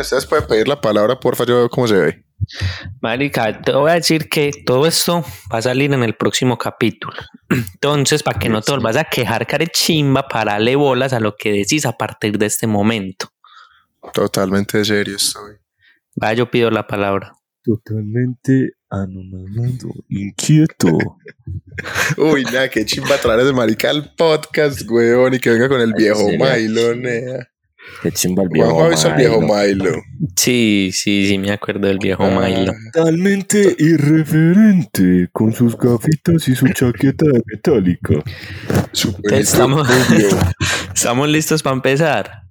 Ustedes pueden pedir la palabra, porfa, yo veo cómo se ve. Marica, te voy a decir que todo esto va a salir en el próximo capítulo. Entonces, para que no te vuelvas a quejar, carechimba, parale bolas a lo que decís a partir de este momento. Totalmente serio estoy. Va, yo pido la palabra. Totalmente anonadado, inquieto. Uy, nada, qué chimba traer ese marica al podcast, weón, y que venga con el viejo serio? Milo. Qué chimba el viejo. Visto el viejo Milo. Milo. Sí, sí, sí, me acuerdo del viejo Ah. Milo. Totalmente irreverente, con sus gafitas y su chaqueta de metálica. Super Estamos, estamos listos para empezar.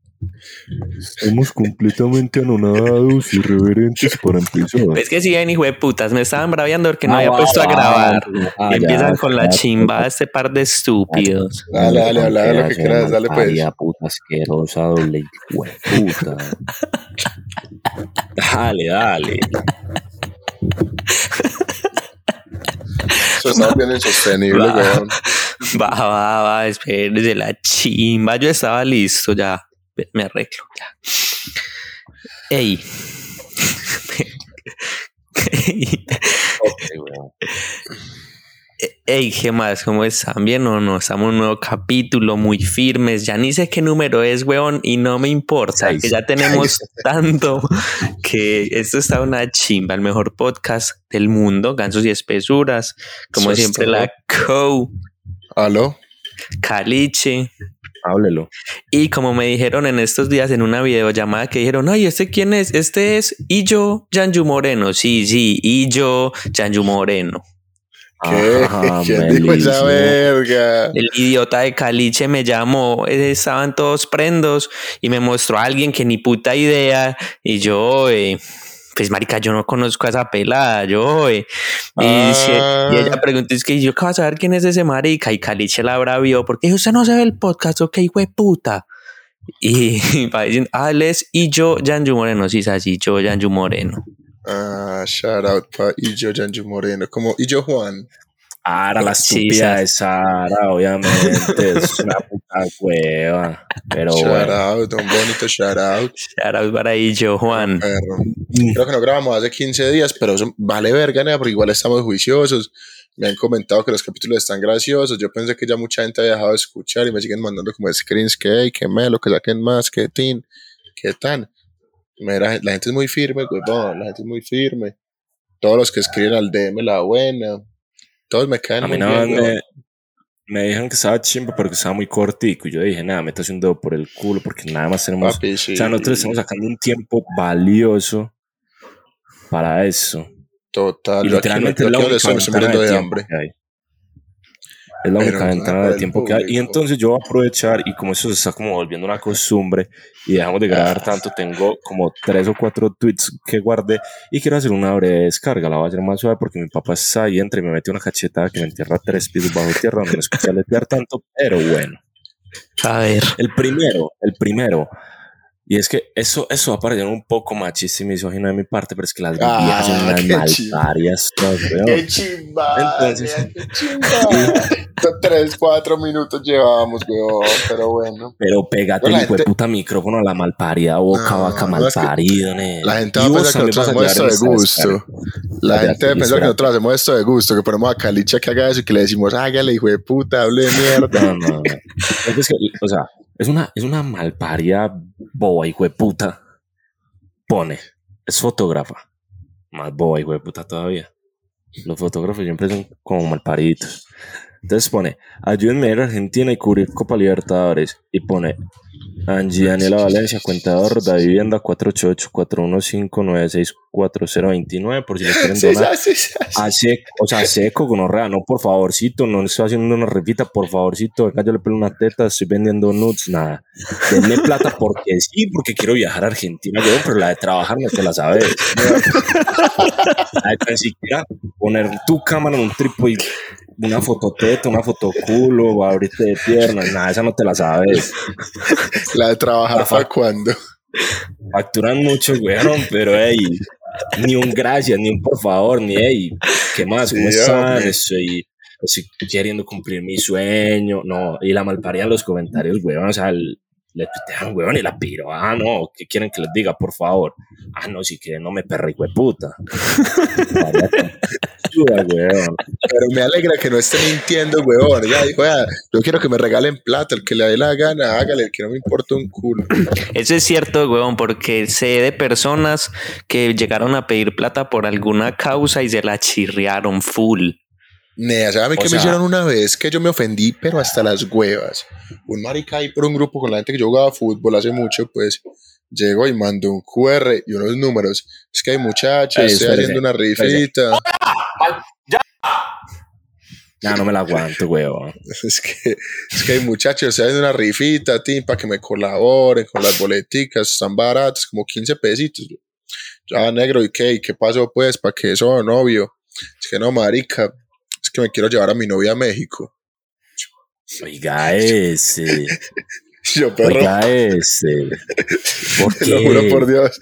Somos completamente anonadados irreverentes para empezar. Es que si ven, hijo de putas, me estaban braviando porque no Ah, había puesto a ah, grabar. ah, Y empiezan ya, con la chimba este par de estúpidos. Dale, dale, habla de lo que quieras, dale, pues. Puta asquerosa, doble puta. dale, dale. Eso está bien insostenible, Va. weón. Va, va, va, espérese la chimba. Yo estaba listo ya. Me arreglo ya. Ey. Ey, ¿qué más? ¿Cómo están? ¿Bien o no? Estamos en un nuevo capítulo, muy firmes. Ya ni sé qué número es, weón, y no me importa, que ya tenemos tanto que esto está una chimba, el mejor podcast del mundo, gansos y espesuras. Como siempre, la Co, ¿Aló? Caliche. Háblelo. Y como me dijeron en estos días en una videollamada que dijeron, ay, ¿este quién es? Este es Illo Yanju Moreno. Sí, sí, Illo Yanju Moreno. ¿Qué? Ajá, ¿Quién dijo esa verga? El idiota de Caliche me llamó, eh, estaban todos prendos y me mostró a alguien que ni puta idea. Y yo, eh, pues marica, yo no conozco a esa pelada, yo, eh. Y, dice- Ah. y ella preguntó, es que yo acabo de saber quién es ese marica. Y Caliche la bravió porque dijo, usted no se ve el podcast, ok, de puta. Y va diciendo, ah, él es y yo, Yanju Moreno, sí, es así, yo, Yanju Moreno. Ah, shout out pa y yo Yanju Moreno, como y yo Juan. Ara, la estúpida de Sara, obviamente. es una puta hueva. Pero shout bueno. out, un bonito shout out. Shout out para y yo, Juan. Perro. Creo que no grabamos hace 15 días, pero eso vale verga, nea, porque igual estamos juiciosos. Me han comentado que los capítulos están graciosos. Yo pensé que ya mucha gente había dejado de escuchar y me siguen mandando como screens que hey, que melo, que saquen más, que tin, que tan. Mira, la gente es muy firme, huevón, la gente es muy firme. Todos los que escriben al DM la buena. Todos me caen A mí nada más me, me dijeron que estaba chimba porque estaba muy cortico. Y yo dije, nada, métase un dedo por el culo porque nada más tenemos. Papi, sí. O sea, nosotros estamos sacando un tiempo valioso para eso. Total. Y literalmente yo es la única de de tiempo hambre. que hay. Es la única ventana de tiempo que hay. Y entonces yo voy a aprovechar y como eso se está como volviendo una costumbre y dejamos de grabar tanto, tengo como tres o cuatro tweets que guardé y quiero hacer una breve descarga. La voy a hacer más suave porque mi papá está ahí, entra y me mete una cachetada que me entierra tres pisos bajo tierra, no me escucha letear tanto, pero bueno. A ver. El primero, el primero. Y es que eso, eso va a parecer un poco machista y misógino de mi parte, pero es que las Ah, son unas malparias. Qué chimba. Entonces- qué chimba. Tres, cuatro minutos llevábamos, weón. Pero bueno. Pero pégate la el hijo de gente- puta micrófono a la malparida boca, No, vaca no, es que. La gente va a pensar que nosotros hacemos esto de gusto. La Ya, gente va a ya, pensar que nosotros hacemos esto de gusto, que ponemos a Calicha que haga eso y que le decimos, hágale, hijo de puta, hable de mierda. No, no, no. Es que, o sea, es una, es una malparia boba, hijo de puta. Pone, es fotógrafa. Más boba, hijo de puta todavía. Los fotógrafos siempre son como malpariditos. Entonces pone, ayúdenme a ir a Argentina y cubrir Copa Libertadores. Y pone, Angie Daniela Valencia, cuentador de vivienda 488-415-964-029, por si le quieren donar. sí, sí, sí. A seco, o sea, seco, gonorrea, no, por favorcito, no estoy haciendo una repita, por favorcito, venga, yo le pelo una teta, estoy vendiendo nudes, nada. Denme plata porque sí, porque quiero viajar a Argentina, yo, pero la de trabajar no te la sabes. Tan siquiera poner tu cámara en un trípode y una fototeta, una fotoculo, o abrirte de piernas, nada, esa no te la sabes. La de trabajar para cuando. Facturan mucho, weón, pero hey, ni un gracias, ni un por favor, ni hey, ¿qué más? ¿Cómo Sí, están? Estoy, estoy queriendo cumplir mi sueño. No, y la malparía en los comentarios, weón, o sea, el- le tuitean, weón, y la piro. Ah, no, ¿qué quieren que les diga, por favor? Ah, no, si quieren, no me de puta. Pero me alegra que no esté mintiendo, weón. Ya dijo, ya, yo quiero que me regalen plata, el que le dé la gana, hágale, el que no me importa un culo. Eso es cierto, weón, porque sé de personas que llegaron a pedir plata por alguna causa y se la chirriaron full. Nea, ¿sabes qué me hicieron una vez? Que yo me ofendí, pero hasta las huevas. Un marica ahí por un grupo con la gente que yo jugaba fútbol hace mucho, pues llegó y mandó un QR y unos números. Es que hay muchachos, estoy haciendo una rifita. ¡Ya! Ya no me la aguanto, weón. Es que, es que hay muchachos, estoy haciendo una rifita, tío, para que me colaboren con las boleticas, están baratas, como 15 pesitos. Ya, negro, ¿y qué? ¿Y qué pasó, pues? ¿Para qué eso, novio? Es que no, marica, que me quiero llevar a mi novia a México. Oiga ese. Yo, perro. Oiga ese. ¿Por Te lo juro por Dios.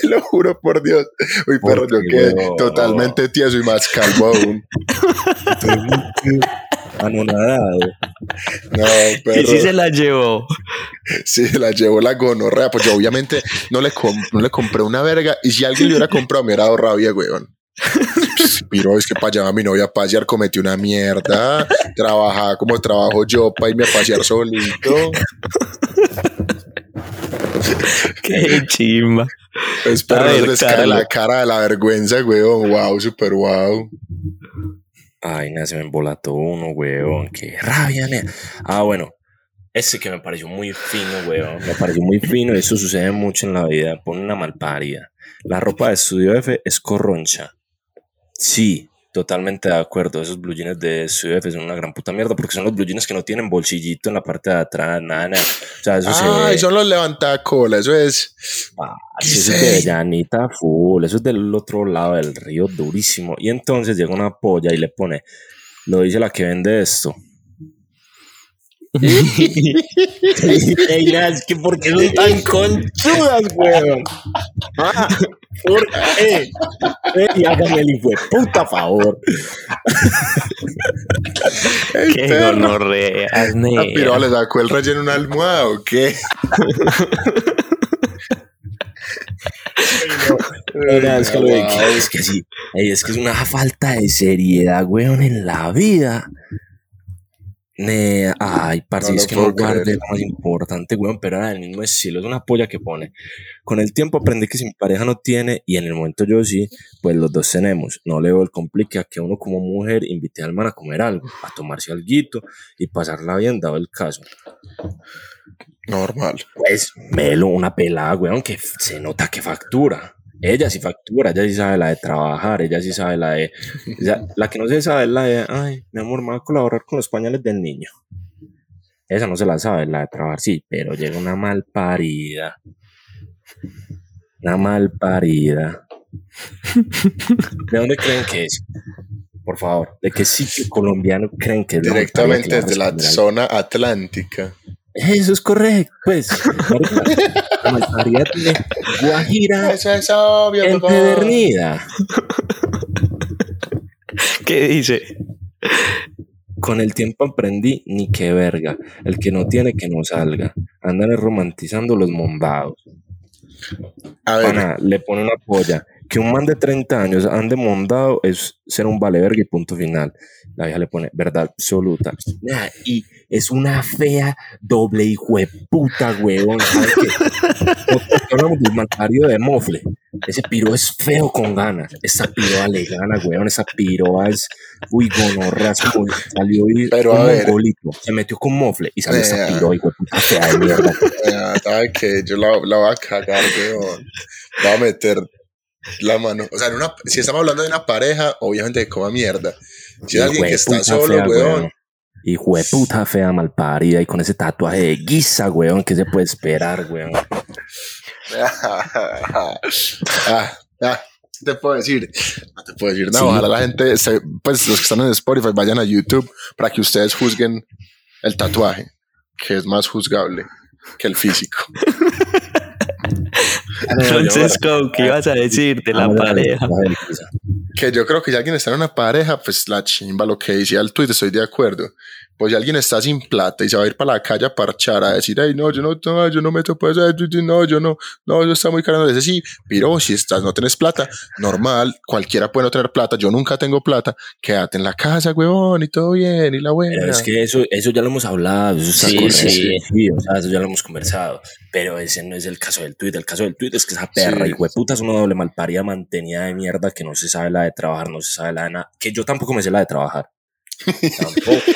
Te lo juro por Dios. Uy, perro, yo quedé totalmente tieso y más calvo aún. Anonadado. No, perro. Y sí se la llevó. Sí, se la llevó la gonorrea. Pues yo obviamente no le, no le compré una verga. Y si alguien le hubiera comprado, me hubiera dado rabia, weón. Pero es que para allá a mi novia a pasear cometí una mierda. Trabajaba como trabajo yo para irme a pasear solito. Qué chimba. Espero A no ver, se les cae Carlos. la cara de la vergüenza, weón. Wow, super wow. Ay, nada, se me embolató uno, weón. Qué rabia, nea. Ah, bueno. Ese que me pareció muy fino, weón. Me pareció muy fino y eso sucede mucho en la vida. Pone una malparida. La ropa de Estudio F es corroncha. Sí, totalmente de acuerdo. Esos blue jeans de Estudio F son una gran puta mierda porque son los blue jeans que no tienen bolsillito en la parte de atrás, nada, nada. O sea, eso se Ah, y son los levantacola, eso es. Ah, ¿Qué eso es de llanita full, eso es del otro lado del río, durísimo. Y entonces llega una polla y le pone, lo dice la que vende esto. Ey, es que ¿por qué son tan conchudas, weón? Ah, ¿Por qué? Ey, hágame el hijo de puta favor. Ey, Qué perro. gonorrea, Ah, pero nea. le sacó el relleno en una almohada o qué? Mira, es que lo de que es que sí, es que es una falta de seriedad, weón, en la vida. Ne, ay, parce, No es que no guardé lo más importante, weón, pero era del mismo estilo, es una polla que pone. Con el tiempo aprendí que si mi pareja no tiene, y en el momento yo sí, pues los dos tenemos. No le veo el complique a que uno como mujer invite al man a comer algo, a tomarse algo y pasarla bien, dado el caso. Normal. Pues, Melo, una pelada, weón, que se nota que factura. Ella sí factura, ella sí sabe la de trabajar, ella sí sabe la de... la que no se sabe es la de, ay, mi amor, me va a colaborar con los pañales del niño. Esa no se la sabe, la de trabajar, sí, pero llega una mal parida. Una mal parida. ¿De dónde creen que es? Por favor, ¿de qué sitio colombiano creen que es? la Directamente que desde la zona atlántica. Eso es correcto, pues. Guajira Eso es obvio, empedernida. ¿Qué dice? Con el tiempo aprendí ni qué verga. El que no tiene que no salga. Andan romantizando los mondados. A ver, Pana, le pone una polla. Que un man de 30 años ande mondado es ser un vale verga y punto final. La vieja le pone verdad absoluta. Nah, y es una fea doble hijo de puta, huevón. ¿Sabes qué? Hablamos del de Mofle. Ese piro es feo con ganas. Esa piroa le gana, weón. Esa piroa es. Uy, como Salió y. Pero, un a ver. mongolito. Se metió con Mofle y salió esa piroa, hijo de puta fea de mierda. ya, sabe que yo la, la voy a cagar, weón. Voy a meter la mano. O sea, en una, si estamos hablando de una pareja, obviamente que coma mierda. Si es alguien que está solo, fea, weón. Hijo de puta fea malparida y con ese tatuaje de guisa, weón. ¿Qué se puede esperar, weón? ah, ah, ¿qué te puedo decir? No te puedo decir nada. Sí. Ojalá la gente, se- pues los que están en Spotify, vayan a YouTube para que ustedes juzguen el tatuaje, que es más juzgable que el físico. Francisco, ¿qué ibas a decir de la pareja? Que yo creo que si alguien está en una pareja, pues la chimba, lo que decía el tweet, estoy de acuerdo. Pues si alguien está sin plata y se va a ir para la calle a parchar a decir, ay, no, yo no, no yo no meto pues, no, yo no, no, eso está muy caro. Dice, sí, pero si estás, no tienes plata, normal, cualquiera puede no tener plata, yo nunca tengo plata, quédate en la casa, huevón, y todo bien, y la buena. Pero es que eso, eso ya lo hemos hablado, eso está Sí, correcto, sí. sí, o sea, eso ya lo hemos conversado, pero ese no es el caso del tweet, el caso del tweet es que esa perra, Sí. hijo de puta, es una doble malparía mantenida de mierda que no se sabe la de trabajar, no se sabe la de nada, que yo tampoco me sé la de trabajar, tampoco,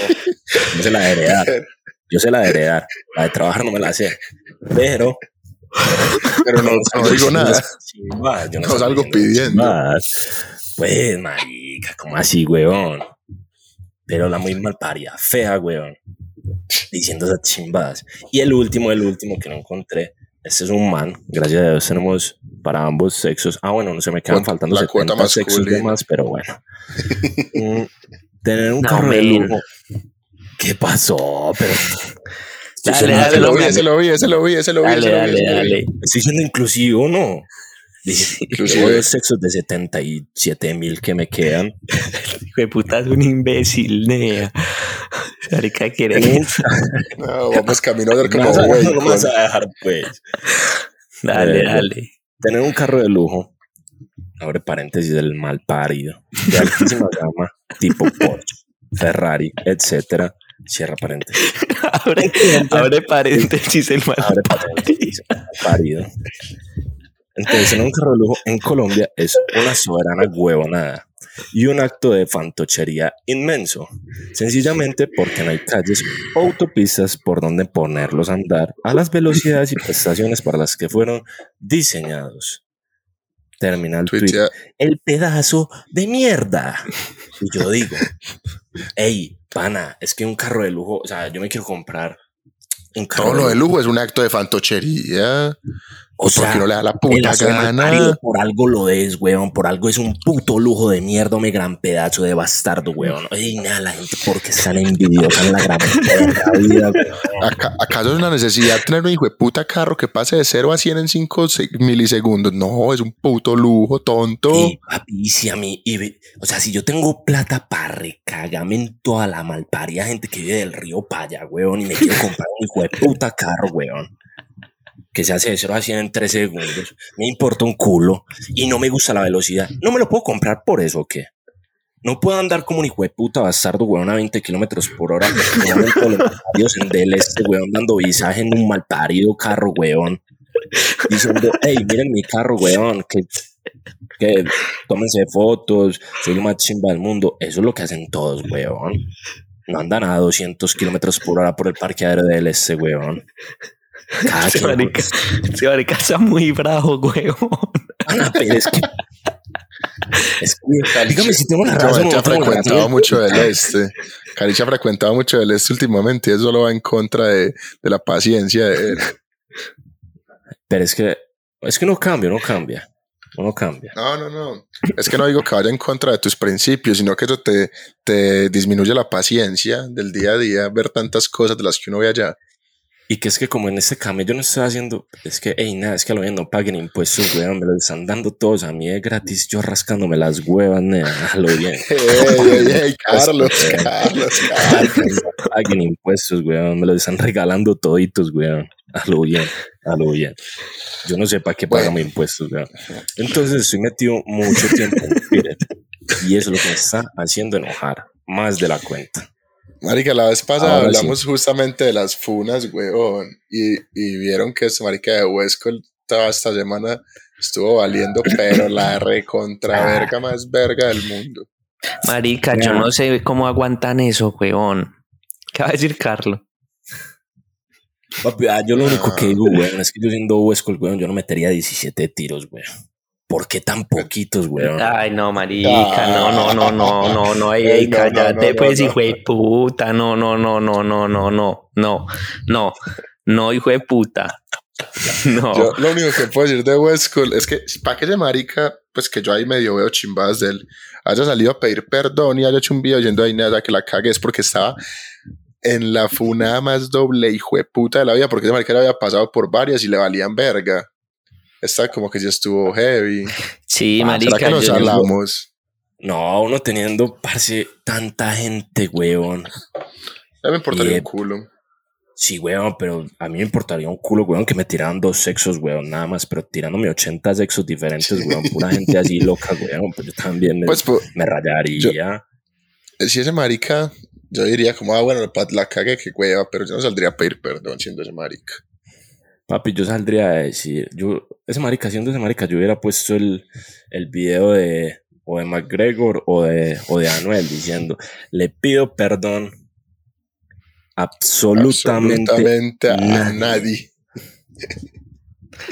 no sé la de heredar, yo sé la de heredar, la de trabajar no me la sé, pero... Pero no, no digo nada. Chimbas, yo No salgo pidiendo. chimbas. Pues, marica, ¿cómo así, weón? Pero la muy malparia, fea, weón. Diciendo esas chimbadas. Y el último, el último que no encontré. Este es un man. Gracias a Dios tenemos para ambos sexos. Ah, bueno, no se me quedan faltando la 70 cuota sexos de más, pero bueno. Tener un No, carro de lujo. ¿Qué pasó? Pero Dale, dale, Ese lo vi, ese lo vi, ese lo vi, ese lo vi, Dale, ese lo vi, dale, dale. Estoy siendo inclusivo, ¿no? Dice, Inclusive. dos sexos de 77 mil que me quedan. Hijo de puta, es un imbécil, nea. Marica, quiere. No, vamos camino a como güey. no vas dejar, pues. Dale, dale. Tener un carro de lujo, abre paréntesis del mal parido, de altísima gama, tipo Porsche, Ferrari, etcétera, cierra paréntesis. Abre, abre paréntesis el mal. Abre paréntesis, mal parido. Entonces, tener un carro de lujo en Colombia es una soberana huevonada y un acto de fantochería inmenso, sencillamente porque no hay calles o autopistas por donde ponerlos a andar a las velocidades y prestaciones para las que fueron diseñados. Termina el tweet. Tuitea- El pedazo de mierda. Y yo digo, hey, pana, es que un carro de lujo, o sea, yo me quiero comprar un carro Todo lo de lujo es un acto de fantochería. O ¿Por qué no le da la puta pedazo de gana? malparido, por algo lo es, weón. Por algo es un puto lujo de mierda, me gran pedazo de bastardo, weón. Ay, nada, la gente porque están envidiosa en la gran vida, weón. Aca- ¿Acaso es una necesidad tener un hijo de puta carro que pase de 0 a 100 en 5 milisegundos? No, es un puto lujo, tonto. Y, papi, y si a mí, y o sea, si yo tengo plata para recagarme en toda la malparia gente que vive del río Paya, weón, y me quiero comprar un hijo de puta carro, weón, que se hace de 0 a 100 en 3 segundos, me importa un culo y no me gusta la velocidad, ¿no me lo puedo comprar por eso o qué? No puedo andar como un hijo de puta bastardo, weón, a 20 kilómetros por hora, los en del este, weón, dando visaje en un malparido carro, weón, diciendo, hey, miren mi carro, weón, que que tómense fotos, soy lo más chimba del mundo. Eso es lo que hacen todos, weón. No andan a 200 kilómetros por hora por el parqueadero del este, weón. Ese quien, marica, ese marica está muy bravo, huevón. Ana, pero es que. Es que, dígame si tengo razón. no ha frecuentado mucho del este. Caricha ha frecuentado mucho del este últimamente y eso lo va en contra de, de la paciencia de él. Pero es que. Es que no cambia, no cambia. No cambia. No, no, no. Es que no digo que vaya en contra de tus principios, sino que eso te, te disminuye la paciencia del día a día, ver tantas cosas de las que uno ve allá. Y que es que como en este cambio yo no estoy haciendo, es que, ey, nada, es que a lo bien no paguen impuestos, weón, me lo están dando todos a mí de gratis, yo rascándome las huevas, nada, a lo bien. ¡Ey, ey, ey! Carlos, Carlos, Carlos. No paguen impuestos, weón, me lo están regalando toditos, weón, a lo bien, a lo bien. Yo no sé para qué Bueno. pagamos impuestos, weón. Entonces estoy metido mucho tiempo en Twitter y eso es lo que me está haciendo enojar, más de la cuenta. Marica, la vez pasada Ahora sí. hablamos justamente de las funas, weón. Y, y vieron que esta marica de Huesco toda esta semana estuvo valiendo, pero la recontra verga más verga del mundo. Marica, yo no sé cómo aguantan eso, huevón. ¿Qué va a decir Carlos? Papi, ah, yo lo único que digo, weón, es que yo siendo Huesco, weón, yo no metería 17 tiros, weón. ¿Por qué tan poquitos, weón? Ay, no, marica, no, no, no, no, no, no, ey, Ey, cállate, no, pues, no, hijo de puta, no, no, no, no, no, no, no, no, no, no, hijo de puta, no, Yo lo único que puedo decir de Huesco es que, para que ese marica, pues que yo ahí medio veo chimbadas de él, haya salido a pedir perdón y haya hecho un video yendo ahí nada que la cague, es porque estaba en la funa más doble hijo de puta de la vida, porque ese marica le había pasado por varias y le valían verga. Esta como que ya estuvo heavy. sí, ¿Será marica, que nos hablamos? No, uno teniendo, parce, tanta gente, weón. A mí me importaría Y, un culo. Sí, weón, pero a mí me importaría un culo, weón, que me tiraran dos sexos, weón, nada más, pero tirándome 80 sexos diferentes, weón, pura gente así loca, weón, pues yo también me, Pues, pues, me rayaría. si ese marica, yo diría como, ah, bueno, la cagué, que hueva, pero yo no saldría a pedir perdón siendo ese marica. Papi, yo saldría a decir, yo, ese marica, siendo ese marica, yo hubiera puesto el, el video de, o de McGregor o de, o de Anuel diciendo, le pido perdón absolutamente, Absolutamente a nadie. nadie.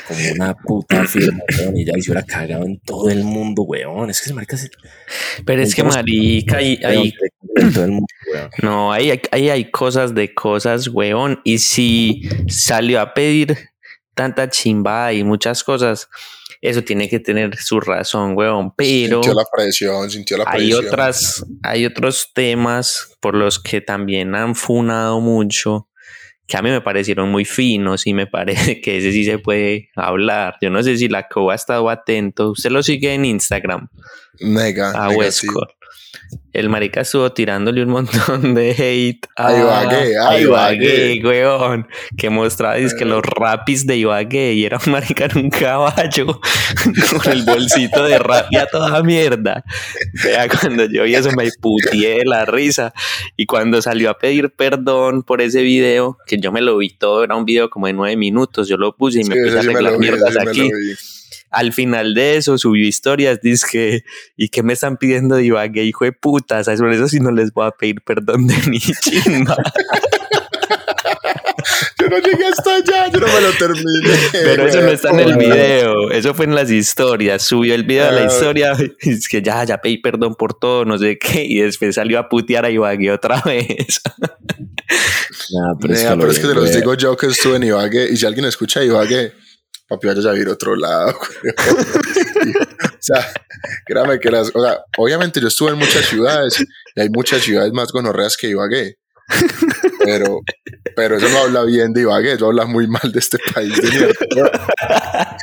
como una puta firma, weón, y ya se hubiera cagado en todo el mundo, weón. Es que ese marica se... Pero es que marica, ahí, ahí mundo, weón. No, ahí, hay- ahí hay cosas de cosas, weón. Y si salió a pedir tanta chimba y muchas cosas, eso tiene que tener su razón, weón. Pero Sintió la presión, sintió la hay presión. otras, hay otros temas por los que también han funado mucho que a mí me parecieron muy finos y me parece que ese sí se puede hablar. Yo no sé si la COA ha estado atento. Usted lo sigue en Instagram Nega. a. Westcott. El marica estuvo tirándole un montón de hate a A Ibagué, a Ibagué. Weón. Que mostraba es que los rapis de Ibagué y era un marica en un caballo con el bolsito de rap y a toda mierda. Vea, cuando yo vi eso me putié de la risa. Y cuando salió a pedir perdón por ese video, que yo me lo vi todo, era un video como de nueve minutos, yo lo puse y me Sí, puse a sí arreglar vi, mierdas sí me aquí. Al final de eso subió historias, dice ¿y qué me están pidiendo de Ibagué, hijo de puta? ¿Sabes? Por eso sí no les voy a pedir perdón de mi chimba. Yo no llegué hasta allá, yo no me lo terminé. Pero eso no está en el video, eso fue en las historias. Subió el video de la Ah. historia, y es que ya, ya pedí perdón por todo, no sé qué, y después salió a putear a Ibagué otra vez. Nah, pero es que, lo pero es que te los digo yo que estuve en Ibagué y si alguien escucha Ibagué, papi, vaya a ir a otro lado. o sea, créame que las, o sea, obviamente yo estuve en muchas ciudades y hay muchas ciudades más gonorreas que Ibagué. Pero, pero eso no habla bien de Ibagué, eso habla muy mal de este país de mierda.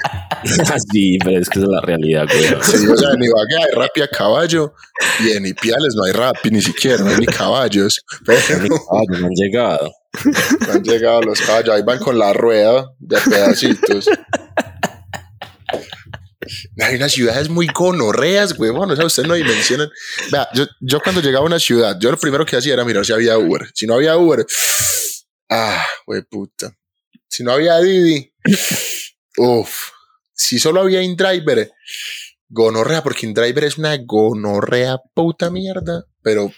sí, pero es que esa es la realidad, weón. Sí, o sea, en Ibagué hay rap y a caballo y en Ipiales no hay rap ni siquiera, no hay ni caballos. Pero Ni caballos no han llegado. no han llegado los caballos, ahí van con la rueda de pedacitos. Hay unas ciudades muy gonorreas, huevón. O sea, ustedes no dimensionan. Vea, yo, yo cuando llegaba a una ciudad, yo lo primero que hacía era mirar si había Uber. Si no había Uber, ah, güey, puta. Si no había Didi, uff. Si solo había InDriver, gonorrea, porque InDriver es una gonorrea puta mierda. Pero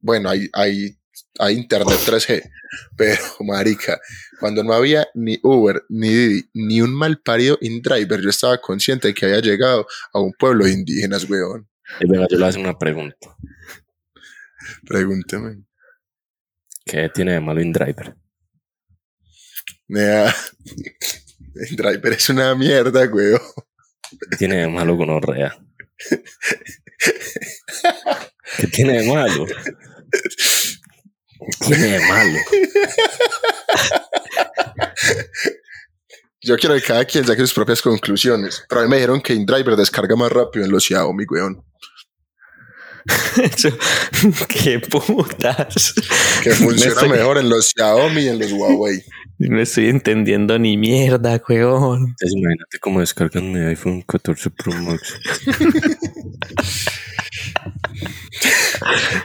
bueno, hay, hay, hay internet 3G. Pero, marica, cuando no había ni Uber, ni Didi, ni un mal parido InDriver, yo estaba consciente de que había llegado a un pueblo de indígenas, weón. Y venga, yo le hago una pregunta. Pregúnteme. ¿Qué tiene de malo InDriver? Nea, InDriver es una mierda, weón. ¿Qué tiene de malo gonorrea? ¿Qué tiene de malo? ¿Qué tiene de malo? Yo quiero que cada quien saque sus propias conclusiones. Pero a mí me dijeron que InDriver descarga más rápido en los Xiaomi, weón. Eso- Qué putas. Que funciona estoy- mejor en los Xiaomi y en los Huawei. No estoy entendiendo ni mierda, weón. Entonces, imagínate cómo descargan mi iPhone 14 Pro Max.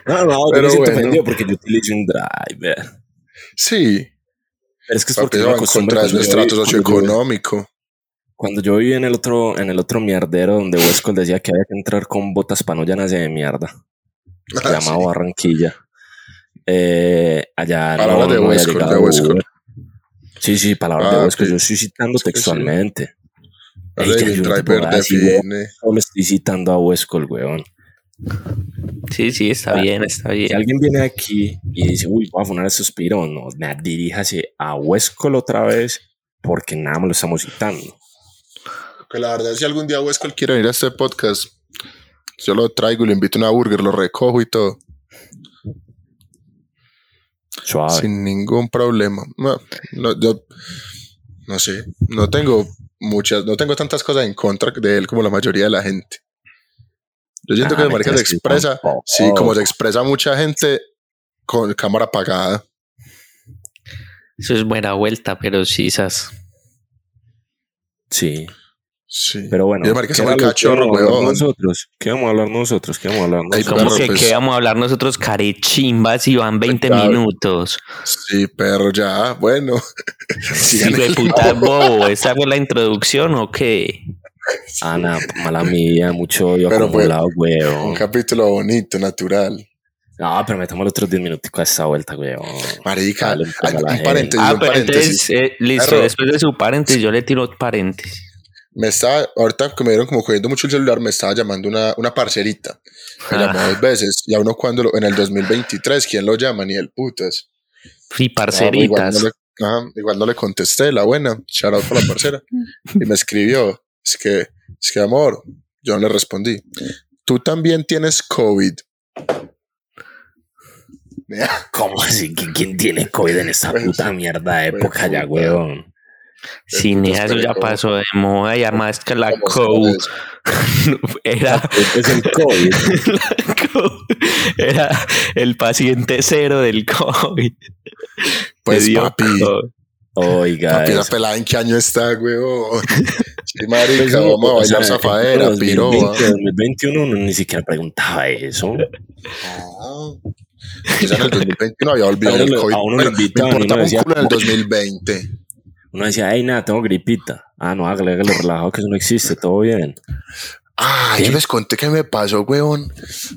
no, no, yo Pero me siento bueno. ofendido porque yo utilizo un driver. Sí, Pero es que es porque porque yo va me en acostumbro contra de su cuando yo estrato vi- cuando yo- socioeconómico. Cuando yo viví en el otro, en el otro mierdero donde Westcott decía que había que entrar con botas para no llanarse de mierda, Ah, llamado sí. Barranquilla. Eh, allá Palabras no, de llegado de. Uber. Sí, sí, palabras Ah, de ok. Yo estoy citando Es sí. textualmente. La Ey, yo no te define. solo estoy citando a Westcott, weón. Sí, sí, está Ah, bien, está Si bien. alguien viene aquí y dice, uy, voy a funar a suspiro, no, nah, diríjase a Westcott otra vez porque nada más lo estamos citando. Que la verdad, si algún día Westcott quiere venir a este podcast, yo lo traigo y le invito a una burger, lo recojo y todo. Suave. Sin ningún problema. No, no, yo no sé, no tengo muchas, no tengo tantas cosas en contra de él como la mayoría de la gente. Yo siento Ah, que marica se expresa, tampoco. sí, como se expresa mucha gente con cámara apagada. Eso es buena vuelta, pero sí, esas. Sí. Sí. Pero bueno, ¿qué vamos- qué cachorro, vamos a hablar weón. nosotros? ¿Qué vamos a hablar nosotros? ¿Qué vamos a hablar Ay, nosotros? ¿Cómo perro, que pues- qué vamos a hablar nosotros carechimbas y van 20 Claro. minutos? Sí, perro, ya. Bueno. Sí, de puta bobo. ¿Esa fue la introducción o qué? Ana, mala mía, mucho odio Pero fue acumulado, Un weón. capítulo bonito, natural. No, pero metamos los otros 10 minutos a esta vuelta, weón. Marica, Dale, hay un paréntesis, Ah, un pero paréntesis. entonces, eh, listo, después de su paréntesis, yo le tiro paréntesis. Me estaba, ahorita que me dieron como cogiendo mucho el celular, me estaba llamando una, una parcerita. Me llamó Ah. dos veces. Y a uno cuando lo- en el 2023, ¿quién lo llama? Ni el putas. Y Ah, igual, parceritas. no le, ajá, igual no le contesté, la buena. Shout out para la parcera. y me escribió, es que, es que amor, yo no le respondí. Tú también tienes COVID. ¿Cómo así? ¿Qui- ¿Quién tiene COVID en esta Pues, puta mierda de pues, época ya, weón? Sí, putas ni eso ya pasó de moda y además que la ¿Cómo COU sabes? era, Es el COVID. la era el paciente cero del COVID. Pues papi, COVID. Oiga, papi, la pelada en qué año está, weón. Sí, Pues marica, no, vamos a bailar zafadera, en piroba. 2020, 2021 uno ni siquiera preguntaba eso. Ah. Quizá en el 2021 había olvidado el COVID. a uno me importaba un decía, culo en el "Voy". 2020. Uno decía, ay, nada, tengo gripita. Ah, no, hágale, hágale relajado que eso no existe, todo bien. Ah, ¿Qué? yo les conté que me pasó, weón.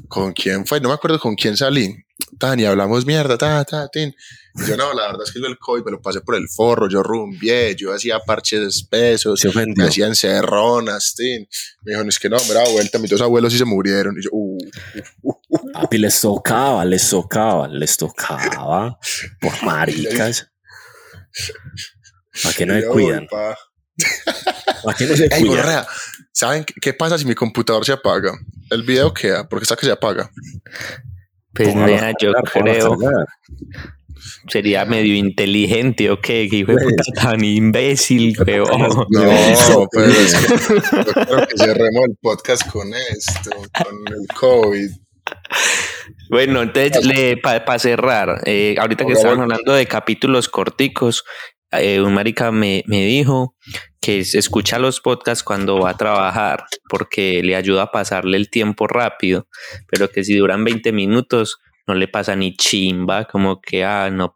¿Con quién fue? No me acuerdo con quién salí. Tan, y hablamos mierda, ta, ta, tin. Y yo no, la verdad es que yo el COVID me lo pasé por el forro, yo rumbié, yo hacía parches espesos, Se me ofendió. hacía encerronas, tin. Me dijo, no, es que no, me da vuelta, mis dos abuelos sí se murieron. Y yo, uh, Papi, les tocaba, les tocaba, les tocaba. Por maricas. ¿Para qué no yo, cuidan? pa. ¿Para qué no se Ey, cuidan? gonorrea, ¿saben qué, qué pasa si mi computador se apaga? El video queda, porque está que se apaga. Pues Póngalo a nea, yo creo sería medio inteligente o qué, que hijo de Pues. puta tan imbécil, weón. No, pero es mira. Yo creo que cerremos el podcast con esto, con el COVID. Bueno, entonces, para cerrar, eh, ahorita que estaban hablando de capítulos corticos, eh, un marica me, me dijo que escucha los podcasts cuando va a trabajar porque le ayuda a pasarle el tiempo rápido, pero que si duran 20 minutos no le pasa ni chimba, como que ah, no,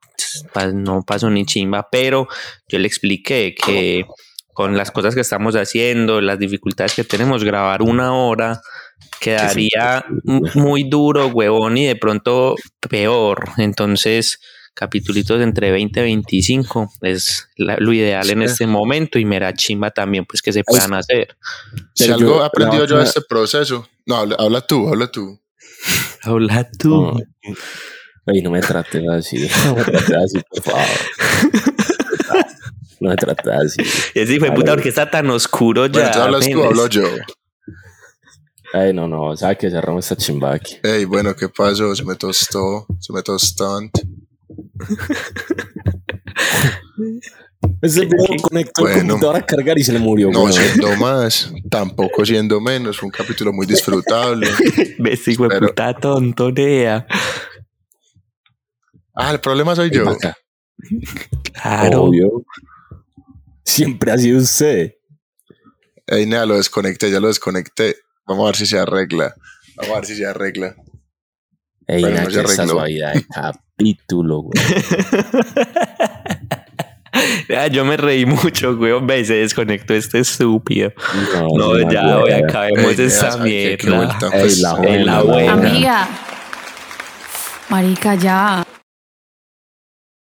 no pasó ni chimba, pero yo le expliqué que con las cosas que estamos haciendo, las dificultades que tenemos, grabar una hora quedaría muy duro, huevón, y de pronto peor. Entonces, capitulitos entre 20 y 25 es la- lo ideal en Sí. este momento y mera chimba también, pues que se puedan hacer. Si Pero algo he aprendido yo de este proceso. No, habla, habla tú, habla tú. Habla tú. Ey, no me trates así. No me trates así, por favor. No me trates así. Ese hijo de puta, porque está tan oscuro Bueno, ya. entonces hablas tú, hablo yo. Ay, no, no, ¿sabes que cerramos esta chimba aquí? Ey, bueno, ¿qué pasó? Se me tostó, se me tostó. Ese ¿Qué- video qué? conectó el Bueno. computador a cargar y se le murió. No siendo más, tampoco siendo menos. Fue un capítulo muy disfrutable. Ves, hijo de puta tontonea. Ah, el problema soy yo. acá. Claro. Obvio. Siempre ha sido usted. Ey, nada, lo desconecté, ya lo desconecté. Vamos a ver si se arregla. Vamos a ver si se arregla. Ey, no que esta arregló. suavidad de capítulo, güey. Ah, yo me reí mucho, weón. Ve, se desconectó este estúpido. No, no, ya, ya. acabemos Ey, nea, esa mierda. Ey, la buena. Amiga. Marica, ya.